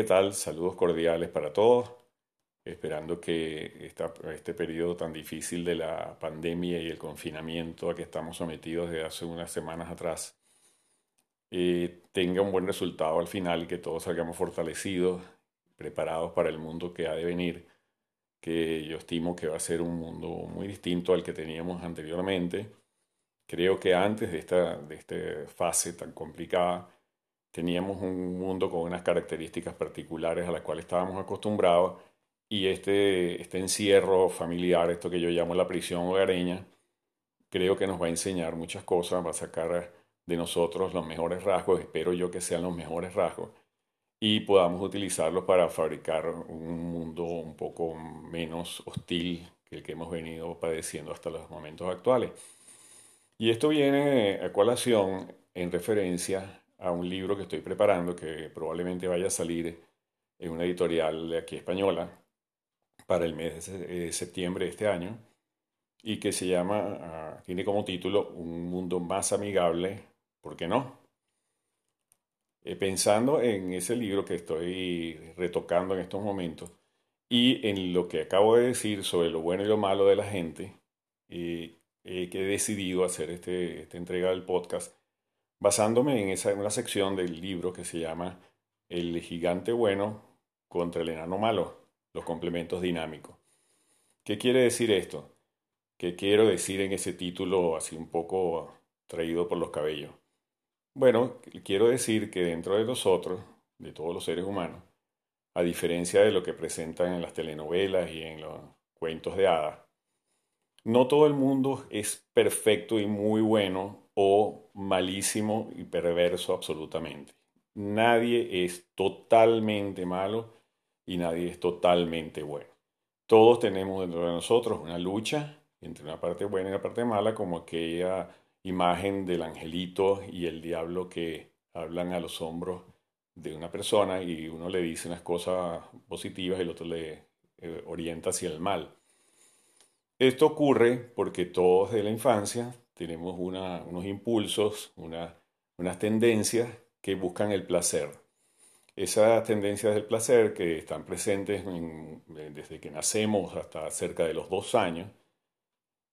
¿qué tal? Saludos cordiales para todos. Esperando que esta- este periodo tan difícil de la pandemia y el confinamiento a que estamos sometidos desde hace unas semanas atrás eh, tenga un buen resultado al final que todos salgamos fortalecidos, preparados para el mundo que ha de venir, que yo estimo que va a ser un mundo muy distinto al que teníamos anteriormente. Creo que antes de esta, de esta fase tan complicada, teníamos un mundo con unas características particulares a las cuales estábamos acostumbrados y este, este encierro familiar, esto que yo llamo la prisión hogareña, creo que nos va a enseñar muchas cosas, va a sacar de nosotros los mejores rasgos, espero yo que sean los mejores rasgos, y podamos utilizarlos para fabricar un mundo un poco menos hostil que el que hemos venido padeciendo hasta los momentos actuales. Y esto viene a colación en referencia a un libro que estoy preparando que probablemente vaya a salir en una editorial de aquí española para el mes de eh, septiembre de este año y que se llama, ah, tiene como título Un mundo más amigable, ¿por qué no? Eh, pensando en ese libro que estoy retocando en estos momentos y en lo que acabo de decir sobre lo bueno y lo malo de la gente, eh, eh, que he decidido hacer este, esta entrega del podcast basándome en esa, en una sección del libro que se llama El gigante bueno contra el enano malo, los complementos dinámicos. ¿Qué quiere decir esto? ¿Qué quiero decir en ese título así un poco traído por los cabellos? Bueno, quiero decir que dentro de nosotros, de todos los seres humanos, a diferencia de lo que presentan en las telenovelas y en los cuentos de hadas, no todo el mundo es perfecto y muy bueno o malísimo y perverso absolutamente. Nadie es totalmente malo y nadie es totalmente bueno. Todos tenemos dentro de nosotros una lucha entre una parte buena y una parte mala, como aquella imagen del angelito y el diablo que hablan a los hombros de una persona y uno le dice unas cosas positivas y el otro le eh, orienta hacia el mal. Esto ocurre porque todos de la infancia tenemos unos impulsos, una- unas tendencias que buscan el placer. Esas tendencias del placer que están presentes en- desde que nacemos hasta cerca de los dos años,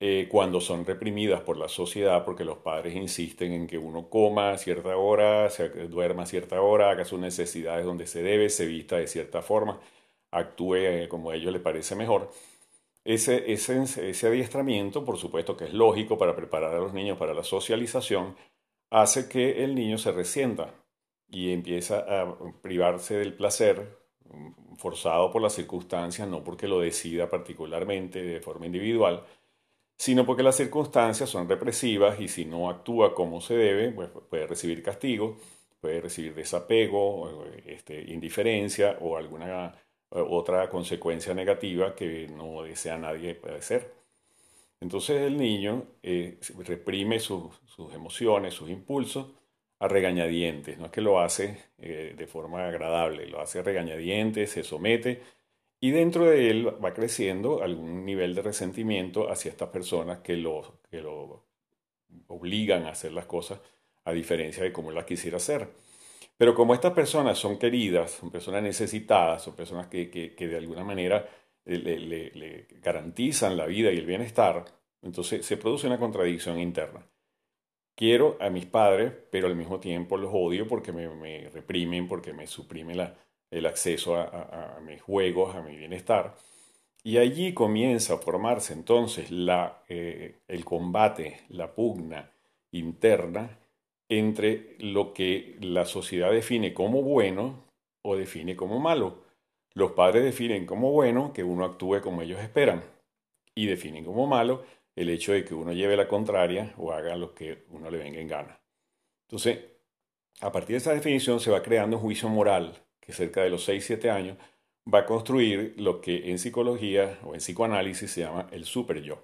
eh, cuando son reprimidas por la sociedad porque los padres insisten en que uno coma a cierta hora, se duerma a cierta hora, haga sus necesidades donde se debe, se vista de cierta forma, actúe eh, como a ellos les parece mejor. Ese, ese, ese adiestramiento, por supuesto que es lógico para preparar a los niños para la socialización, hace que el niño se resienta y empieza a privarse del placer forzado por las circunstancias, no porque lo decida particularmente de forma individual, sino porque las circunstancias son represivas y si no actúa como se debe, pues puede recibir castigo, puede recibir desapego, este, indiferencia o alguna otra consecuencia negativa que no desea nadie padecer. Entonces el niño eh, reprime sus, emociones, sus impulsos a regañadientes, no es que lo hace eh, de forma agradable, lo hace a regañadientes, se somete y dentro de él va creciendo algún nivel de resentimiento hacia estas personas que lo, que lo obligan a hacer las cosas a diferencia de como él las quisiera hacer. Pero como estas personas son queridas, son personas necesitadas, son personas que, de alguna manera le, le, garantizan la vida y el bienestar, entonces se produce una contradicción interna. Quiero a mis padres, pero al mismo tiempo los odio porque me, me reprimen, porque me suprimen la, el acceso a, a, a, mis juegos, a mi bienestar. Y allí comienza a formarse entonces la, eh, el combate, la pugna interna entre lo que la sociedad define como bueno o define como malo. Los padres definen como bueno que uno actúe como ellos esperan y definen como malo el hecho de que uno lleve la contraria o haga lo que uno le venga en gana. Entonces, a partir de esa definición se va creando un juicio moral que cerca de los 6-7 años va a construir lo que en psicología o en psicoanálisis se llama el super yo.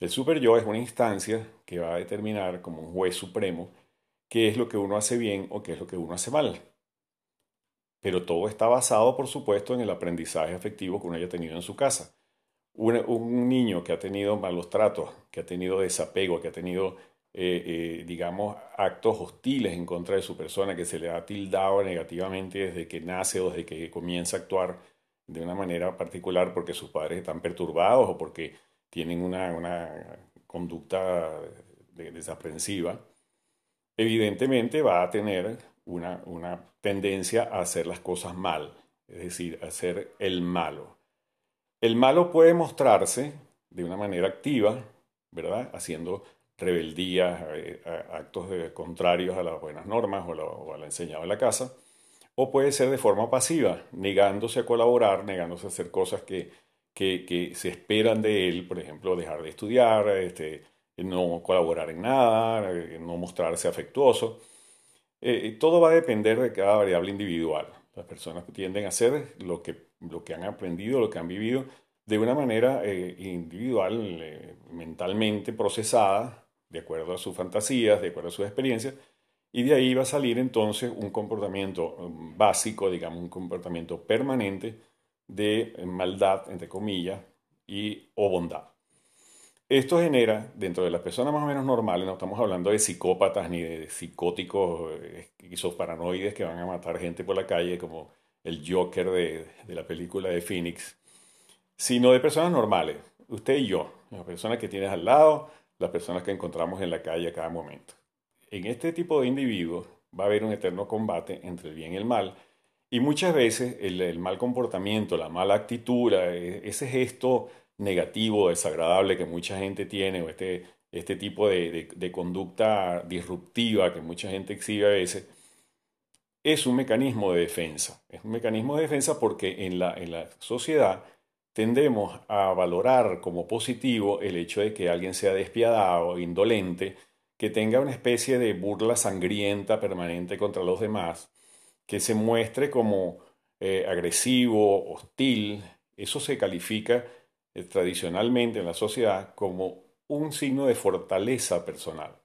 El super yo es una instancia que va a determinar como un juez supremo qué es lo que uno hace bien o qué es lo que uno hace mal. Pero todo está basado, por supuesto, en el aprendizaje afectivo que uno haya tenido en su casa. Un, niño que ha tenido malos tratos, que ha tenido desapego, que ha tenido eh, eh, digamos, actos hostiles en contra de su persona, que se le ha tildado negativamente desde que nace o desde que comienza a actuar de una manera particular porque sus padres están perturbados o porque tienen una, conducta desaprensiva, evidentemente va a tener una, una tendencia a hacer las cosas mal, es decir, a ser el malo. El malo puede mostrarse de una manera activa, ¿verdad? Haciendo rebeldía, eh, actos contrarios a las buenas normas o, lo, a lo enseñado en la casa, o puede ser de forma pasiva, negándose a colaborar, negándose a hacer cosas que, que, se esperan de él, por ejemplo, dejar de estudiar, este, no colaborar en nada, eh, no mostrarse afectuoso. Eh, todo va a depender de cada variable individual. Las personas tienden a hacer lo que, lo que han aprendido, lo que han vivido, de una manera individual, mentalmente procesada, de acuerdo a sus fantasías, de acuerdo a sus experiencias, y de ahí va a salir entonces un comportamiento um, básico, digamos, un comportamiento permanente de maldad, entre comillas, y o bondad. Esto genera, dentro de las personas más o menos normales, no estamos hablando de psicópatas ni de psicóticos eh, paranoides que van a matar gente por la calle como el Joker de, de la película de Phoenix, sino de personas normales, usted y yo, las personas que tienes al lado, las personas que encontramos en la calle a cada momento. En este tipo de individuos va a haber un eterno combate entre el bien y el mal, y muchas veces el, mal comportamiento, la mala actitud, e, ese gesto negativo, desagradable que mucha gente tiene, o este, este tipo de, conducta disruptiva que mucha gente exhibe a veces, es un mecanismo de defensa. Es un mecanismo de defensa porque en la, en la sociedad tendemos a valorar como positivo el hecho de que alguien sea despiadado, indolente, que tenga una especie de burla sangrienta permanente contra los demás, que se muestre como eh, agresivo, hostil. Eso se califica tradicionalmente en la sociedad como un signo de fortaleza personal,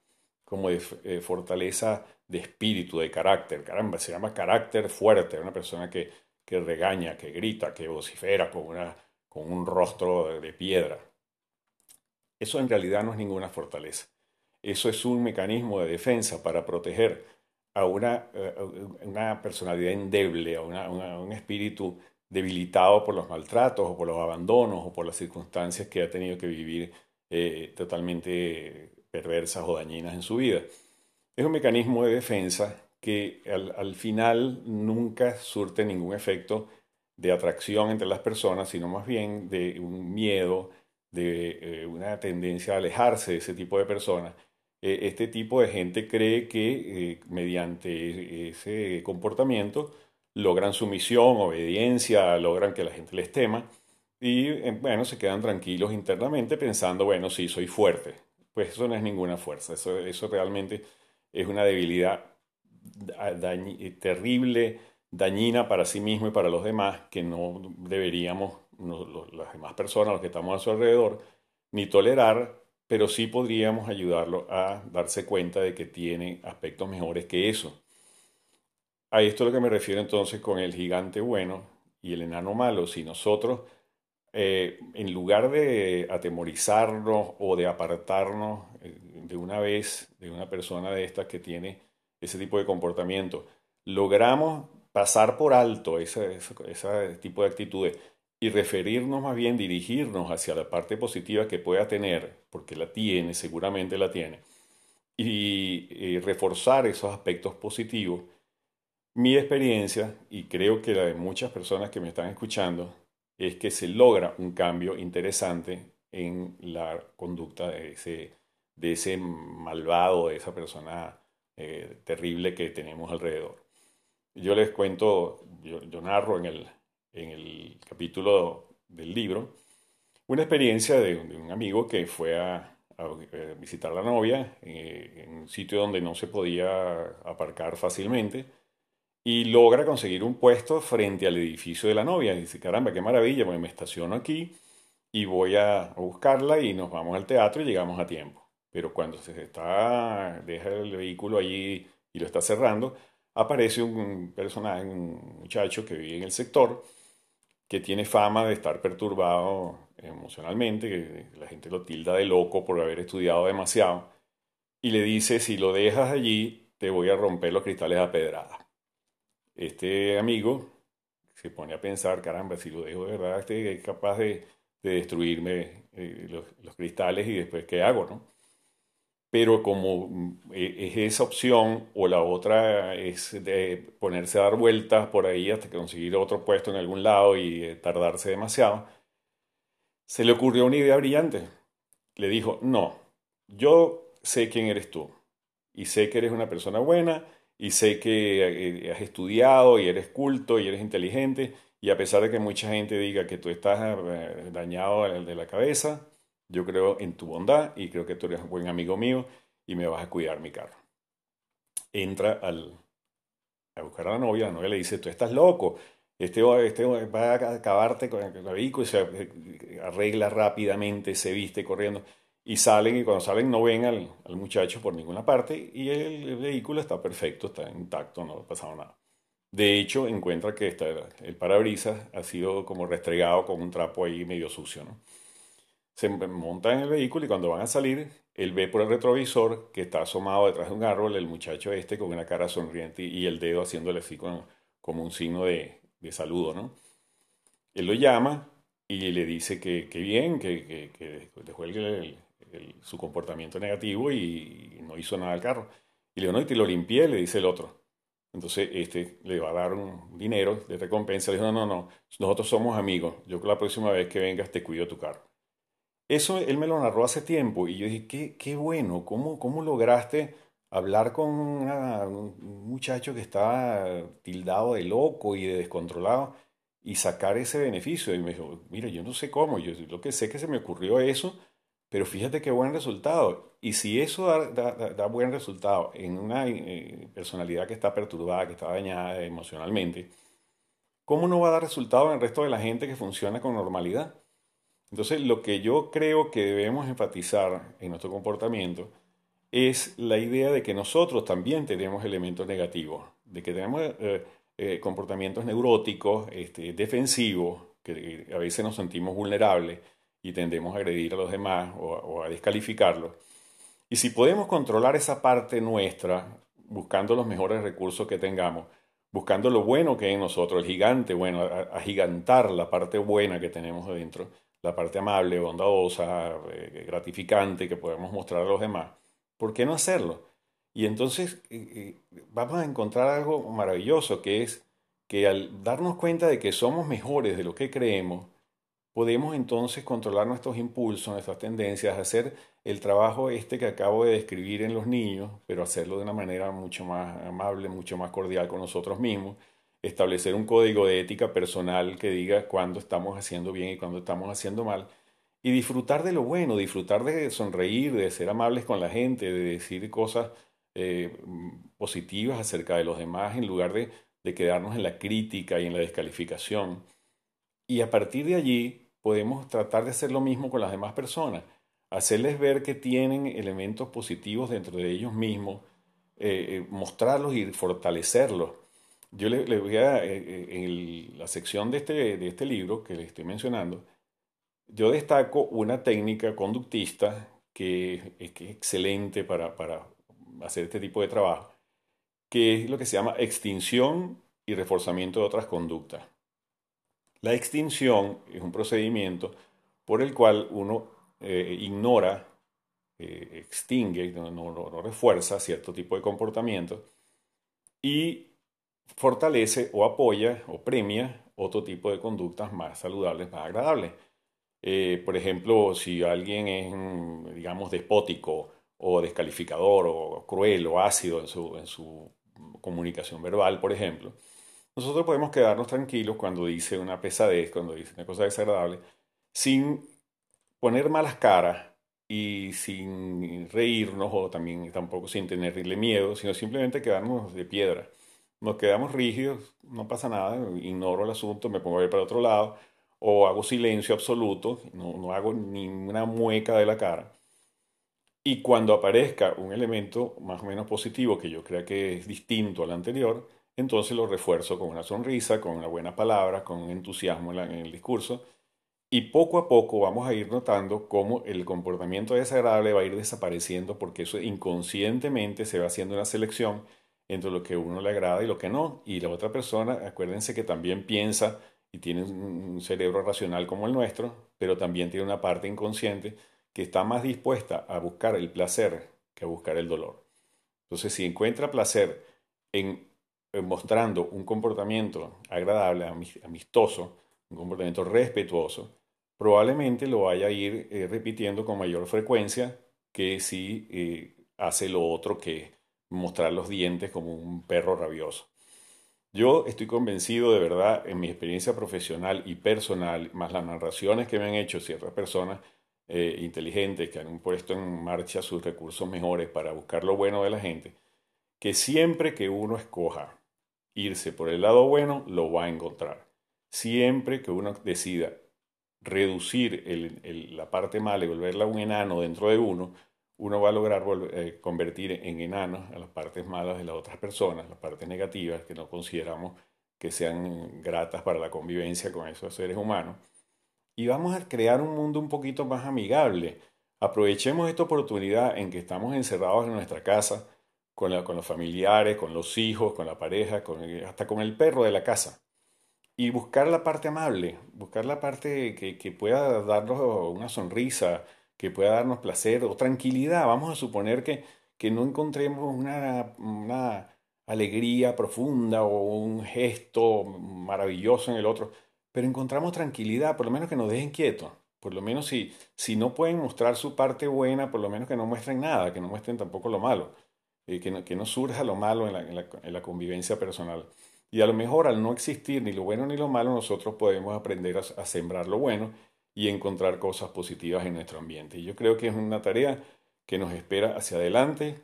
como de eh, fortaleza de espíritu, de carácter. Caramba, se llama carácter fuerte, una persona que, que regaña, que grita, que vocifera con una con un rostro de piedra. Eso en realidad no es ninguna fortaleza. Eso es un mecanismo de defensa para proteger a una, eh, una personalidad endeble, a, un espíritu debilitado por los maltratos o por los abandonos o por las circunstancias que ha tenido que vivir eh, totalmente perversas o dañinas en su vida. Es un mecanismo de defensa que al, al final nunca surte ningún efecto de atracción entre las personas, sino más bien de un miedo, de eh, una tendencia a alejarse de ese tipo de personas. Eh, este tipo de gente cree que mediante ese comportamiento logran sumisión, obediencia, logran que la gente les tema y bueno, se quedan tranquilos internamente pensando, bueno, sí, soy fuerte. Pues eso no es ninguna fuerza, eso, eso realmente es una debilidad terrible dañina para sí mismo y para los demás que no deberíamos, las demás personas, los que estamos a su alrededor, ni tolerar, pero sí podríamos ayudarlo a darse cuenta de que tiene aspectos mejores que eso. A esto es lo que me refiero entonces con el gigante bueno y el enano malo. Si nosotros, eh, en lugar de atemorizarnos o de apartarnos eh, de una vez de una persona de estas que tiene ese tipo de comportamiento, logramos pasar por alto ese, tipo de actitudes y referirnos más bien, dirigirnos hacia la parte positiva que pueda tener, porque la tiene, seguramente la tiene, y, reforzar esos aspectos positivos, mi experiencia, y creo que la de muchas personas que me están escuchando, es que se logra un cambio interesante en la conducta de ese, de ese malvado, de esa persona eh, terrible que tenemos alrededor. Yo les cuento, yo, narro en el, en el capítulo del libro una experiencia de, un amigo que fue a, visitar a la novia eh, en un sitio donde no se podía aparcar fácilmente y logra conseguir un puesto frente al edificio de la novia. Y dice, caramba, qué maravilla, me estaciono aquí y voy a, buscarla y nos vamos al teatro y llegamos a tiempo. Pero cuando se está, deja el vehículo allí y lo está cerrando, aparece un personaje, un muchacho que vive en el sector, que tiene fama de estar perturbado emocionalmente, que la gente lo tilda de loco por haber estudiado demasiado. y le dice, si lo dejas allí, te voy a romper los cristales a pedrada. Este amigo se pone a pensar, caramba, si lo dejo de verdad, este es capaz de, destruirme eh, los, cristales y después, ¿qué hago? No? Pero como mm, e, es esa opción o la otra es de ponerse a dar vueltas por ahí hasta conseguir otro puesto en algún lado y eh, tardarse demasiado, se le ocurrió una idea brillante. Le dijo, no, yo sé quién eres tú y sé que eres una persona buena y sé que eh, has estudiado y eres culto y eres inteligente y a pesar de que mucha gente diga que tú estás eh, dañado de la cabeza, yo creo en tu bondad y creo que tú eres un buen amigo mío y me vas a cuidar mi carro. Entra al, a buscar a la novia, la novia le dice, tú estás loco, este, este va a acabarte con el vehículo y se eh, arregla rápidamente, se viste corriendo y salen y cuando salen no ven al, muchacho por ninguna parte y el, vehículo está perfecto, está intacto, no ha pasado nada. De hecho, encuentra que está, el parabrisas ha sido como restregado con un trapo ahí medio sucio. ¿no? Se monta en el vehículo y cuando van a salir, él ve por el retrovisor que está asomado detrás de un árbol el muchacho este con una cara sonriente y el dedo haciéndole así como, un signo de, saludo. ¿no? Él lo llama y le dice que, bien, que, que, dejó el, su comportamiento negativo y no hizo nada al carro. Y le dijo, no, y te lo limpié, le dice el otro. Entonces, este le va a dar un dinero de recompensa. Le dijo, no, no, no, nosotros somos amigos. Yo la próxima vez que vengas te cuido tu carro. Eso él me lo narró hace tiempo y yo dije, qué, qué bueno, ¿cómo, cómo lograste hablar con un muchacho que estaba tildado de loco y de descontrolado y sacar ese beneficio? Y me dijo, mira, yo no sé cómo, yo lo que sé que se me ocurrió eso pero fíjate qué buen resultado. Y si eso da, buen resultado en una eh, personalidad que está perturbada, que está dañada emocionalmente, ¿cómo no va a dar resultado en el resto de la gente que funciona con normalidad? Entonces, lo que yo creo que debemos enfatizar en nuestro comportamiento es la idea de que nosotros también tenemos elementos negativos, de que tenemos eh, eh, comportamientos neuróticos, este, defensivos, que a veces nos sentimos vulnerables y tendemos a agredir a los demás o, a descalificarlos. Y si podemos controlar esa parte nuestra, buscando los mejores recursos que tengamos, buscando lo bueno que hay en nosotros, el gigante bueno, agigantar la parte buena que tenemos dentro, la parte amable, bondadosa, eh, gratificante que podemos mostrar a los demás, ¿por qué no hacerlo? Y entonces eh, eh, vamos a encontrar algo maravilloso, que es que al darnos cuenta de que somos mejores de lo que creemos, podemos entonces controlar nuestros impulsos, nuestras tendencias, hacer el trabajo este que acabo de describir en los niños, pero hacerlo de una manera mucho más amable, mucho más cordial con nosotros mismos, establecer un código de ética personal que diga cuándo estamos haciendo bien y cuándo estamos haciendo mal, y disfrutar de lo bueno, disfrutar de sonreír, de ser amables con la gente, de decir cosas eh, positivas acerca de los demás en lugar de, de quedarnos en la crítica y en la descalificación. Y a partir de allí podemos tratar de hacer lo mismo con las demás personas, hacerles ver que tienen elementos positivos dentro de ellos mismos, eh, eh, mostrarlos y fortalecerlos. Yo le, voy a, eh, en la sección de este, de este libro que le estoy mencionando, yo destaco una técnica conductista que, es excelente para, para hacer este tipo de trabajo, que es lo que se llama extinción y reforzamiento de otras conductas. La extinción es un procedimiento por el cual uno eh, ignora, eh, extingue, no, refuerza cierto tipo de comportamiento y fortalece o apoya o premia otro tipo de conductas más saludables, más agradables. Eh, por ejemplo, si alguien es, digamos, despótico o descalificador o cruel o ácido en su comunicación verbal, por ejemplo, nosotros podemos quedarnos tranquilos cuando dice una pesadez, cuando dice una cosa desagradable, sin poner malas caras y sin reírnos o también tampoco sin tenerle miedo, sino simplemente quedarnos de piedra. Nos quedamos rígidos, no pasa nada, ignoro el asunto, me pongo a ver para otro lado o hago silencio absoluto, no, no hago ni una mueca de la cara. Y cuando aparezca un elemento más o menos positivo que yo crea que es distinto al anterior, entonces lo refuerzo con una sonrisa, con una buena palabra, con un entusiasmo en, el discurso Y poco a poco vamos a ir notando cómo el comportamiento desagradable va a ir desapareciendo porque eso inconscientemente se va haciendo una selección entre lo que uno le agrada y lo que no. Y la otra persona, acuérdense que también piensa y tiene un cerebro racional como el nuestro, pero también tiene una parte inconsciente que está más dispuesta a buscar el placer que a buscar el dolor. Entonces, si encuentra placer en, mostrando un comportamiento agradable, amistoso, un comportamiento respetuoso, probablemente lo vaya a ir eh, repitiendo con mayor frecuencia que si eh, hace lo otro que mostrar los dientes como un perro rabioso. Yo estoy convencido de verdad en mi experiencia profesional y personal, más las narraciones que me han hecho ciertas personas eh, inteligentes que han puesto en marcha sus recursos mejores para buscar lo bueno de la gente, que siempre que uno escoja irse por el lado bueno, lo va a encontrar. Siempre que uno decida reducir la parte mala y volverla un enano dentro de uno, uno va a lograr eh, convertir en enanos a las partes malas de las otras personas, las partes negativas que no consideramos que sean gratas para la convivencia con esos seres humanos. Y vamos a crear un mundo un poquito más amigable. Aprovechemos esta oportunidad en que estamos encerrados en nuestra casa, con, los familiares, con los hijos, con la pareja, hasta con el perro de la casa. Y buscar la parte amable, buscar la parte que, que pueda darnos una sonrisa, que pueda darnos placer o tranquilidad. Vamos a suponer que, que no encontremos una, una alegría profunda o un gesto maravilloso en el otro, pero encontramos tranquilidad, por lo menos que nos dejen quietos. Por lo menos si, si no pueden mostrar su parte buena, por lo menos que no muestren nada, que no muestren tampoco lo malo, que, no, que, no, surja lo malo en la, en, la, en la, convivencia personal. Y a lo mejor al no existir ni lo bueno ni lo malo, nosotros podemos aprender a, sembrar lo bueno y encontrar cosas positivas en nuestro ambiente. Y yo creo que es una tarea que nos espera hacia adelante.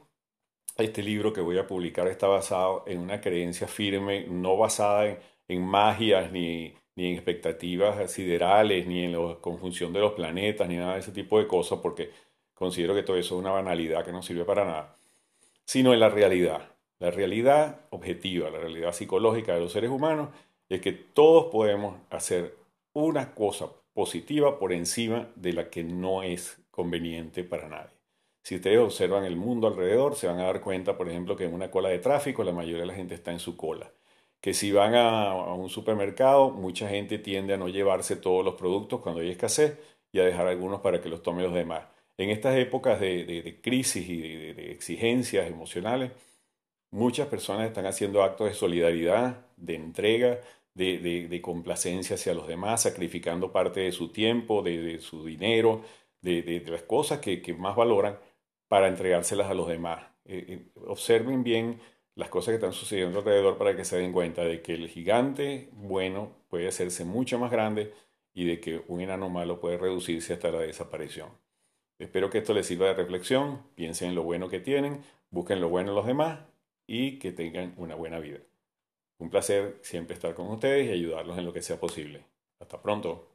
Este libro que voy a publicar está basado en una creencia firme, no basada en, magias ni, ni, en expectativas siderales, ni en la conjunción de los planetas, ni nada de ese tipo de cosas, porque considero que todo eso es una banalidad que no sirve para nada, sino en la realidad. La realidad objetiva, la realidad psicológica de los seres humanos es que todos podemos hacer una cosa positiva por encima de la que no es conveniente para nadie. Si ustedes observan el mundo alrededor, se van a dar cuenta, por ejemplo, que en una cola de tráfico la mayoría de la gente está en su cola. Que si van a, un supermercado, mucha gente tiende a no llevarse todos los productos cuando hay escasez y a dejar algunos para que los tomen los demás. En estas épocas de, crisis y de exigencias emocionales, muchas personas están haciendo actos de solidaridad, de entrega, de, complacencia hacia los demás, sacrificando parte de su tiempo, de, su dinero, de, las cosas que, más valoran para entregárselas a los demás. Eh, eh, observen bien las cosas que están sucediendo alrededor para que se den cuenta de que el gigante bueno puede hacerse mucho más grande y de que un enano malo puede reducirse hasta la desaparición. Espero que esto les sirva de reflexión, piensen en lo bueno que tienen, busquen lo bueno en los demás y que tengan una buena vida. Un placer siempre estar con ustedes y ayudarlos en lo que sea posible. Hasta pronto.